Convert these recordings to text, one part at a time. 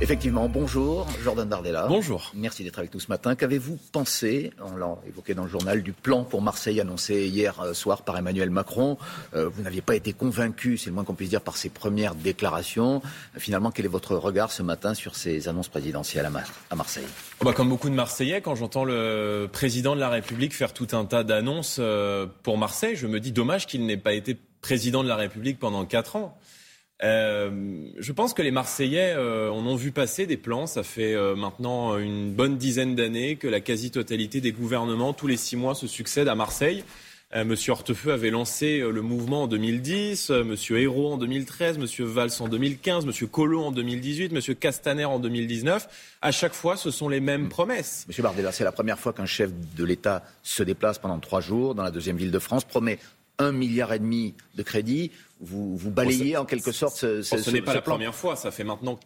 Effectivement, bonjour, Jordan Bardella. Bonjour. Merci d'être avec nous ce matin. Qu'avez-vous pensé, on l'a évoqué dans le journal, du plan pour Marseille annoncé hier euh, soir par Emmanuel Macron euh, Vous n'aviez pas été convaincu, c'est le moins qu'on puisse dire, par ses premières déclarations. Finalement, quel est votre regard ce matin sur ces annonces présidentielles à, Marseille? Oh bah Comme beaucoup de Marseillais, quand j'entends le président de la République faire tout un tas d'annonces euh, pour Marseille, je me dis dommage qu'il n'ait pas été président de la République pendant quatre ans. Euh, je pense que les Marseillais euh, en ont vu passer des plans. Ça fait euh, maintenant une bonne dizaine d'années que la quasi-totalité des gouvernements, tous les six mois, se succèdent à Marseille. Monsieur Hortefeux avait lancé le mouvement en 2010, Monsieur Hérault en 2013, Monsieur Valls en 2015, Monsieur Collot en 2018, Monsieur Castaner en 2019. À chaque fois, ce sont les mêmes mmh. promesses. Monsieur Bardella, c'est la première fois qu'un chef de l'État se déplace pendant trois jours dans la deuxième ville de France, promet un milliard et demi de crédits. Vous, vous balayez en quelque sorte ce, ce, ce n'est pas la première fois. Ça fait maintenant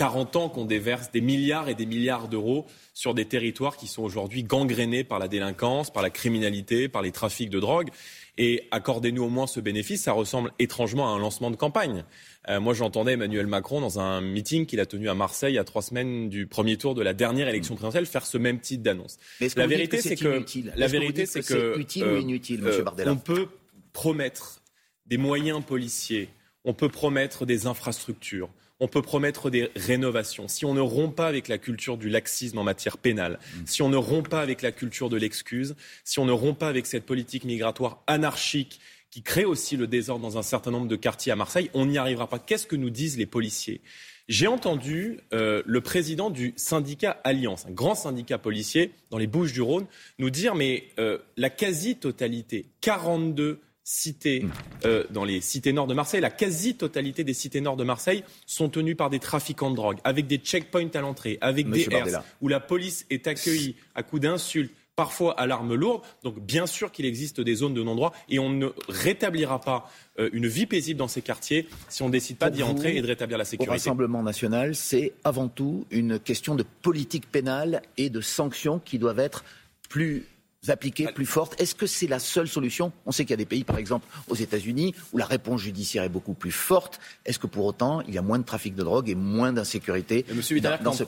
40 ans qu'on déverse des milliards et des milliards d'euros sur des territoires qui sont aujourd'hui gangrénés par la délinquance, par la criminalité, par les trafics de drogue. Et accordez-nous au moins ce bénéfice, ça ressemble étrangement à un lancement de campagne. Euh, moi, j'entendais Emmanuel Macron dans un meeting qu'il a tenu à Marseille à trois semaines du premier tour de la dernière élection présidentielle faire ce même type d'annonce. La vérité, c'est que, la vérité, c'est que, utile ou inutile, Monsieur euh, Bardella? On peut promettre des moyens policiers, on peut promettre des infrastructures, on peut promettre des rénovations. Si on ne rompt pas avec la culture du laxisme en matière pénale, mm. si on ne rompt pas avec la culture de l'excuse, si on ne rompt pas avec cette politique migratoire anarchique qui crée aussi le désordre dans un certain nombre de quartiers à Marseille, on n'y arrivera pas. Qu'est-ce que nous disent les policiers? J'ai entendu euh, le président du syndicat Alliance, un grand syndicat policier dans les Bouches du Rhône, nous dire mais euh, la quasi-totalité, 42 cités, mm. euh, dans les cités nord de Marseille, la quasi-totalité des cités nord de Marseille sont tenues par des trafiquants de drogue, avec des checkpoints à l'entrée, avec des airs, où la police est accueillie à coups d'insultes, parfois à l'arme lourde. Donc bien sûr qu'il existe des zones de non-droit et on ne rétablira pas euh, une vie paisible dans ces quartiers si on ne décide pas d'y entrer et de rétablir la sécurité. Le Rassemblement national, c'est avant tout une question de politique pénale et de sanctions qui doivent être plus appliquées, plus fortes. Est-ce que c'est la seule solution? On sait qu'il y a des pays, par exemple aux États-Unis, où la réponse judiciaire est beaucoup plus forte. Est-ce que pour autant, il y a moins de trafic de drogue et moins d'insécurité Monsieur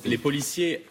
les policiers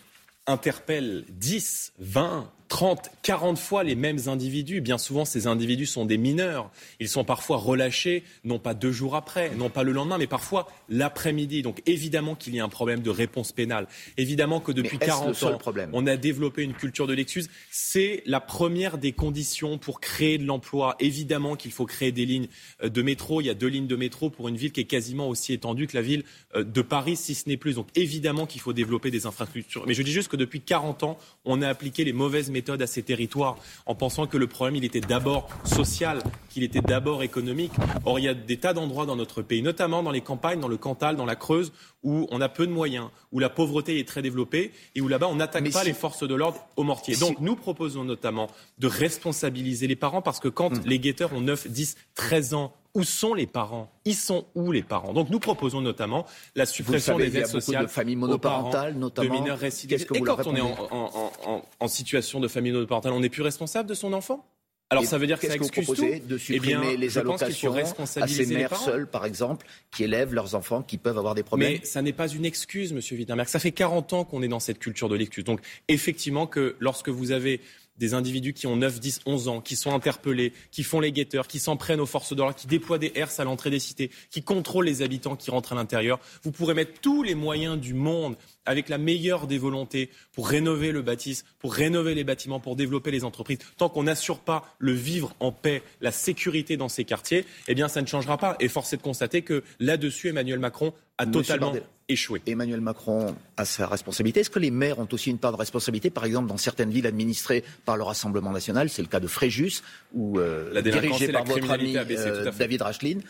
interpellent 10, 20, 30, 40 fois les mêmes individus. Bien souvent, ces individus sont des mineurs. Ils sont parfois relâchés, non pas deux jours après, non pas le lendemain, mais parfois l'après-midi. Donc évidemment qu'il y a un problème de réponse pénale. Évidemment que depuis 40 ans, on a développé une culture de l'excuse. C'est la première des conditions pour créer de l'emploi. Évidemment qu'il faut créer des lignes euh, de métro. Il y a deux lignes de métro pour une ville qui est quasiment aussi étendue que la ville euh, de Paris, si ce n'est plus. Donc évidemment qu'il faut développer des infrastructures. Mais je dis juste que depuis 40 ans, on a appliqué les mauvaises méthodes méthode à ces territoires en pensant que le problème, il était d'abord social, qu'il était d'abord économique. Or, il y a des tas d'endroits dans notre pays, notamment dans les campagnes, dans le Cantal, dans la Creuse, où on a peu de moyens, où la pauvreté est très développée et où là-bas, on n'attaque pas les forces de l'ordre au mortier. Donc, nous proposons notamment de responsabiliser les parents parce que quand hmm. les guetteurs ont 9, 10, 13 ans, où sont les parents? Ils sont où les parents? Donc nous proposons notamment la suppression des aides sociales de familles monoparentales, notamment. De mineurs récidivistes. Et quand on est en, situation de famille monoparentale, on n'est plus responsable de son enfant? Alors ça veut dire que ça excuse tout? de supprimer eh bien, les allocations à ces mères seules, par exemple, qui élèvent leurs enfants, qui peuvent avoir des problèmes? Mais ça n'est pas une excuse, Monsieur Wittenberg. Ça fait 40 ans qu'on est dans cette culture de l'excuse. Donc effectivement que lorsque vous avez des individus qui ont 9, 10, 11 ans, qui sont interpellés, qui font les guetteurs, qui s'en prennent aux forces de l'ordre, qui déploient des herses à l'entrée des cités, qui contrôlent les habitants qui rentrent à l'intérieur. Vous pourrez mettre tous les moyens du monde avec la meilleure des volontés pour rénover le bâtisse, pour rénover les bâtiments, pour développer les entreprises. Tant qu'on n'assure pas le vivre en paix, la sécurité dans ces quartiers, eh bien ça ne changera pas. Et force est de constater que là-dessus, Emmanuel Macron a totalement échoué. Emmanuel Macron a sa responsabilité. Est-ce que les maires ont aussi une part de responsabilité Par exemple, dans certaines villes administrées par le Rassemblement national, c'est le cas de Fréjus, ou euh, dirigé par votre ami euh, David Racheline.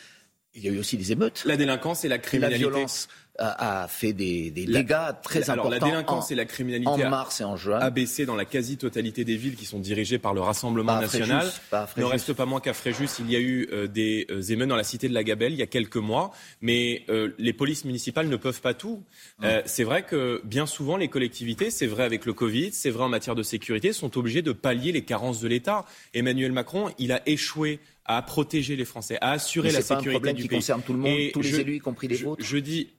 Il y a eu aussi des émeutes. La délinquance et la criminalité. La violence a, fait des, dégâts très importants. la délinquance et la criminalité en mars et en juin a baissé dans la quasi-totalité des villes qui sont dirigées par le Rassemblement national. Il ne reste pas moins qu'à Fréjus, il y a eu euh, des euh, émeutes dans la cité de la Gabelle il y a quelques mois, mais euh, les polices municipales ne peuvent pas tout. c'est vrai que bien souvent les collectivités, c'est vrai avec le Covid, c'est vrai en matière de sécurité, sont obligées de pallier les carences de l'État. Emmanuel Macron, il a échoué à protéger les Français, à assurer la sécurité un problème du qui concerne tout le monde, tous les élus, y compris les vôtres. Je dis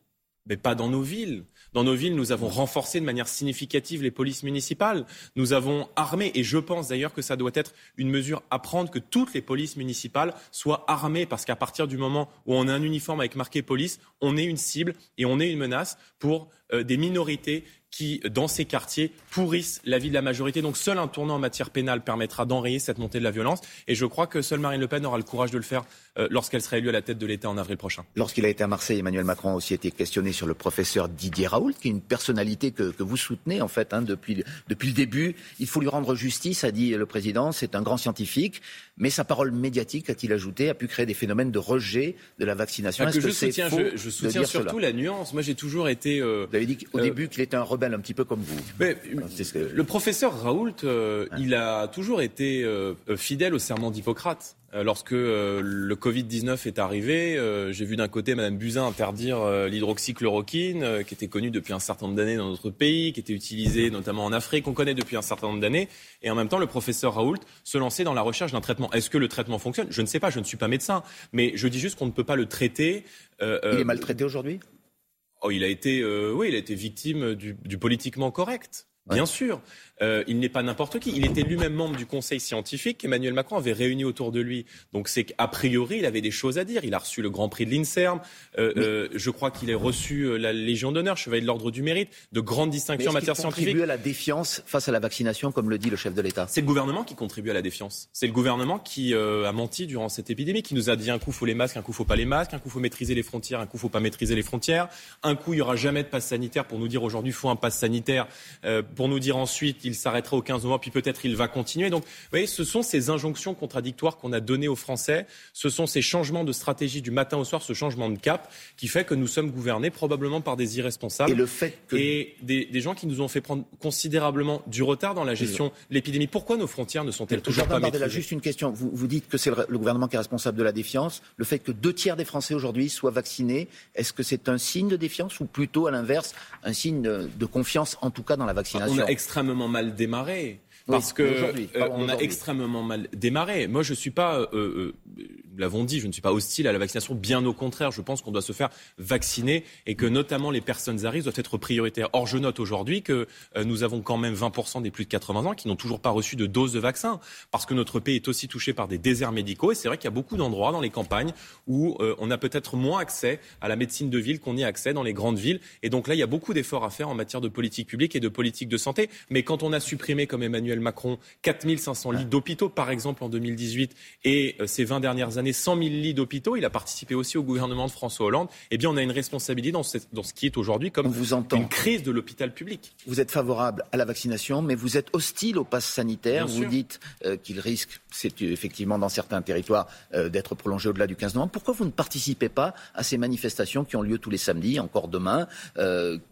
mais pas dans nos villes. Dans nos villes, nous avons renforcé de manière significative les polices municipales. Nous avons armé, et je pense d'ailleurs que ça doit être une mesure à prendre, que toutes les polices municipales soient armées, parce qu'à partir du moment où on a un uniforme avec marqué police, on est une cible et on est une menace pour euh, des minorités qui, dans ces quartiers, pourrissent la vie de la majorité. Donc seul un tournant en matière pénale permettra d'enrayer cette montée de la violence. Et je crois que seule Marine Le Pen aura le courage de le faire euh, lorsqu'elle sera élue à la tête de l'État en avril prochain. Lorsqu'il a été à Marseille, Emmanuel Macron a aussi été questionné sur le professeur Didier Raoult, qui est une personnalité que, vous soutenez en fait hein, depuis, depuis le début. Il faut lui rendre justice, a dit le président. C'est un grand scientifique, mais sa parole médiatique, a-t-il ajouté, a pu créer des phénomènes de rejet de la vaccination? que je, soutiens, je, soutiens surtout la nuance. Moi, j'ai toujours été. Euh, vous avez dit au début qu'il était un rebelle un petit peu comme vous. Mais, Le professeur Raoult, euh, il a toujours été euh, fidèle au serment d'Hippocrate. Euh, lorsque le Covid-19 est arrivé, j'ai vu d'un côté Mme Buzyn interdire l'hydroxychloroquine, qui était connue depuis un certain nombre d'années dans notre pays, qui était utilisée notamment en Afrique, qu'on connaît depuis un certain nombre d'années. Et en même temps, le professeur Raoult se lançait dans la recherche d'un traitement. Est-ce que le traitement fonctionne? Je ne sais pas, je ne suis pas médecin. Mais je dis juste qu'on ne peut pas le traiter. il est maltraité aujourd'hui? Oh, il a été, euh, oui, il a été victime du, du politiquement correct. Bien sûr. Euh, il n'est pas n'importe qui. Il était lui-même membre du conseil scientifique qu'Emmanuel Macron avait réuni autour de lui. Donc c'est qu'a priori, il avait des choses à dire. Il a reçu le Grand Prix de l'INSERM. Euh, euh, je crois qu'il a reçu la Légion d'honneur, Chevalier de l'Ordre du Mérite, de grandes distinctions en matière scientifique. contribue à la défiance face à la vaccination, comme le dit le chef de l'État? C'est le gouvernement qui contribue à la défiance. C'est le gouvernement qui a menti durant cette épidémie, qui nous a dit un coup faut les masques, un coup faut pas les masques, un coup faut maîtriser les frontières, un coup faut pas maîtriser les frontières. Un coup il y aura jamais de passe sanitaire pour nous dire aujourd'hui faut un passe sanitaire, pour nous dire ensuite il s'arrêtera au 15 puis peut-être il va continuer. Donc, vous voyez, ce sont ces injonctions contradictoires qu'on a données aux Français, ce sont ces changements de stratégie du matin au soir, ce changement de cap qui fait que nous sommes gouvernés probablement par des irresponsables et, le fait et des, gens qui nous ont fait prendre considérablement du retard dans la gestion de l'épidémie. Pourquoi nos frontières ne sont-elles toujours pas maîtrisées? Juste une question. Vous, vous dites que c'est le, gouvernement qui est responsable de la défiance. Le fait que deux tiers des Français aujourd'hui soient vaccinés, est-ce que c'est un signe de défiance ou plutôt à l'inverse un signe de, confiance, en tout cas dans la vaccination? On a extrêmement mal démarré parce que euh, on a extrêmement mal démarré. Moi, je suis pas, euh, euh, nous l'avons dit, je ne suis pas hostile à la vaccination. Bien au contraire, je pense qu'on doit se faire vacciner et que notamment les personnes à risque doivent être prioritaires. Or, je note aujourd'hui que nous avons quand même 20% des plus de 80 ans qui n'ont toujours pas reçu de dose de vaccin, parce que notre pays est aussi touché par des déserts médicaux. Et c'est vrai qu'il y a beaucoup d'endroits dans les campagnes où on a peut-être moins accès à la médecine de ville qu'on y a accès dans les grandes villes. Et donc là, il y a beaucoup d'efforts à faire en matière de politique publique et de politique de santé. Mais quand on a supprimé, comme Emmanuel Emmanuel Macron 4500 lits d'hôpitaux, par exemple, en 2018, et euh, ces 20 dernières années, 100 000 lits d'hôpitaux. Il a participé aussi au gouvernement de François Hollande. Eh bien, on a une responsabilité dans ce, dans ce qui est aujourd'hui comme vous une crise de l'hôpital public. Vous êtes favorable à la vaccination, mais vous êtes hostile au pass sanitaire. vous dites euh, qu'il risque, c'est effectivement dans certains territoires, euh, d'être prolongé au-delà du 15 novembre. Pourquoi vous ne participez pas à ces manifestations qui ont lieu tous les samedis, encore demain,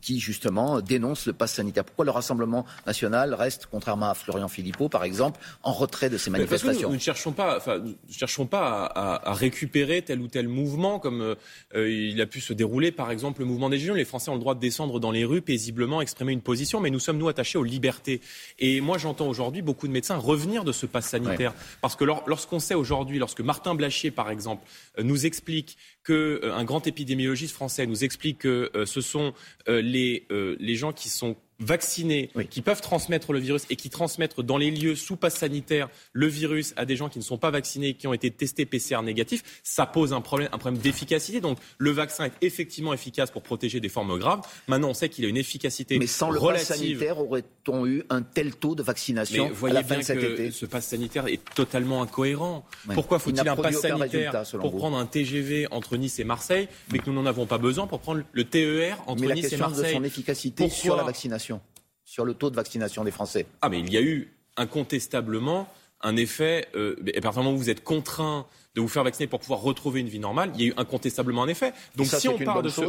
qui justement dénoncent le pass sanitaire? Pourquoi le Rassemblement national reste, contrairement à Florian Philippot, par exemple, en retrait de ces manifestations. Nous, ne cherchons pas, enfin, cherchons pas à, récupérer tel ou tel mouvement, comme euh, euh, il a pu se dérouler, par exemple, le mouvement des Gilets. Les Français ont le droit de descendre dans les rues paisiblement, exprimer une position, mais nous sommes nous attachés aux libertés. Et moi, j'entends aujourd'hui beaucoup de médecins revenir de ce pass sanitaire, parce que lorsqu'on sait aujourd'hui, lorsque Martin Blachier, par exemple, euh, nous explique qu'un grand épidémiologiste français nous explique que ce sont les, les gens qui sont vaccinés qui peuvent transmettre le virus et qui transmettent dans les lieux sous passe sanitaire le virus à des gens qui ne sont pas vaccinés, qui ont été testés PCR négatifs, ça pose un problème, un problème d'efficacité. Donc le vaccin est effectivement efficace pour protéger des formes graves. Maintenant, on sait qu'il a une efficacité Mais sans le passe sanitaire, aurait-on eu un tel taux de vaccination Mais voyez à la fin bien de cet que été? ce passe sanitaire est totalement incohérent. Pourquoi faut-il un passe sanitaire pour prendre un TGV entre Nice et Marseille, mais que nous n'en avons pas besoin pour prendre le TER entre Nice et Marseille de son efficacité sur la vaccination sur le taux de vaccination des Français. Ah, mais il y a eu incontestablement un effet. Euh, et à partir du moment où vous êtes contraint de vous faire vacciner pour pouvoir retrouver une vie normale, il y a eu incontestablement un effet. Donc si, on part, de ce,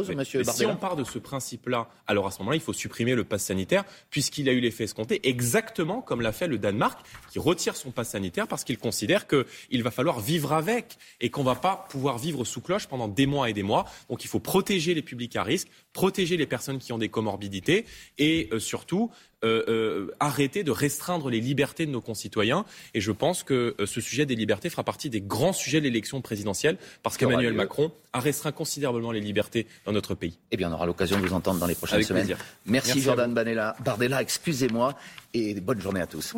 si on part de ce principe-là, alors à ce moment-là, il faut supprimer le pass sanitaire, puisqu'il a eu l'effet escompté, exactement comme l'a fait le Danemark, qui retire son pass sanitaire parce qu'il considère qu'il va falloir vivre avec et qu'on ne va pas pouvoir vivre sous cloche pendant des mois et des mois. Donc il faut protéger les publics à risque, protéger les personnes qui ont des comorbidités et euh, surtout euh, euh, arrêter de restreindre les libertés de nos concitoyens. Et je pense que ce sujet des libertés fera partie des grands sujets sujet de l'élection présidentielle, parce qu'Emmanuel Macron a restreint considérablement les libertés dans notre pays. Eh bien, on aura l'occasion de vous entendre dans les prochaines semaines. Merci, Jordan Bardella, excusez-moi, et bonne journée à tous.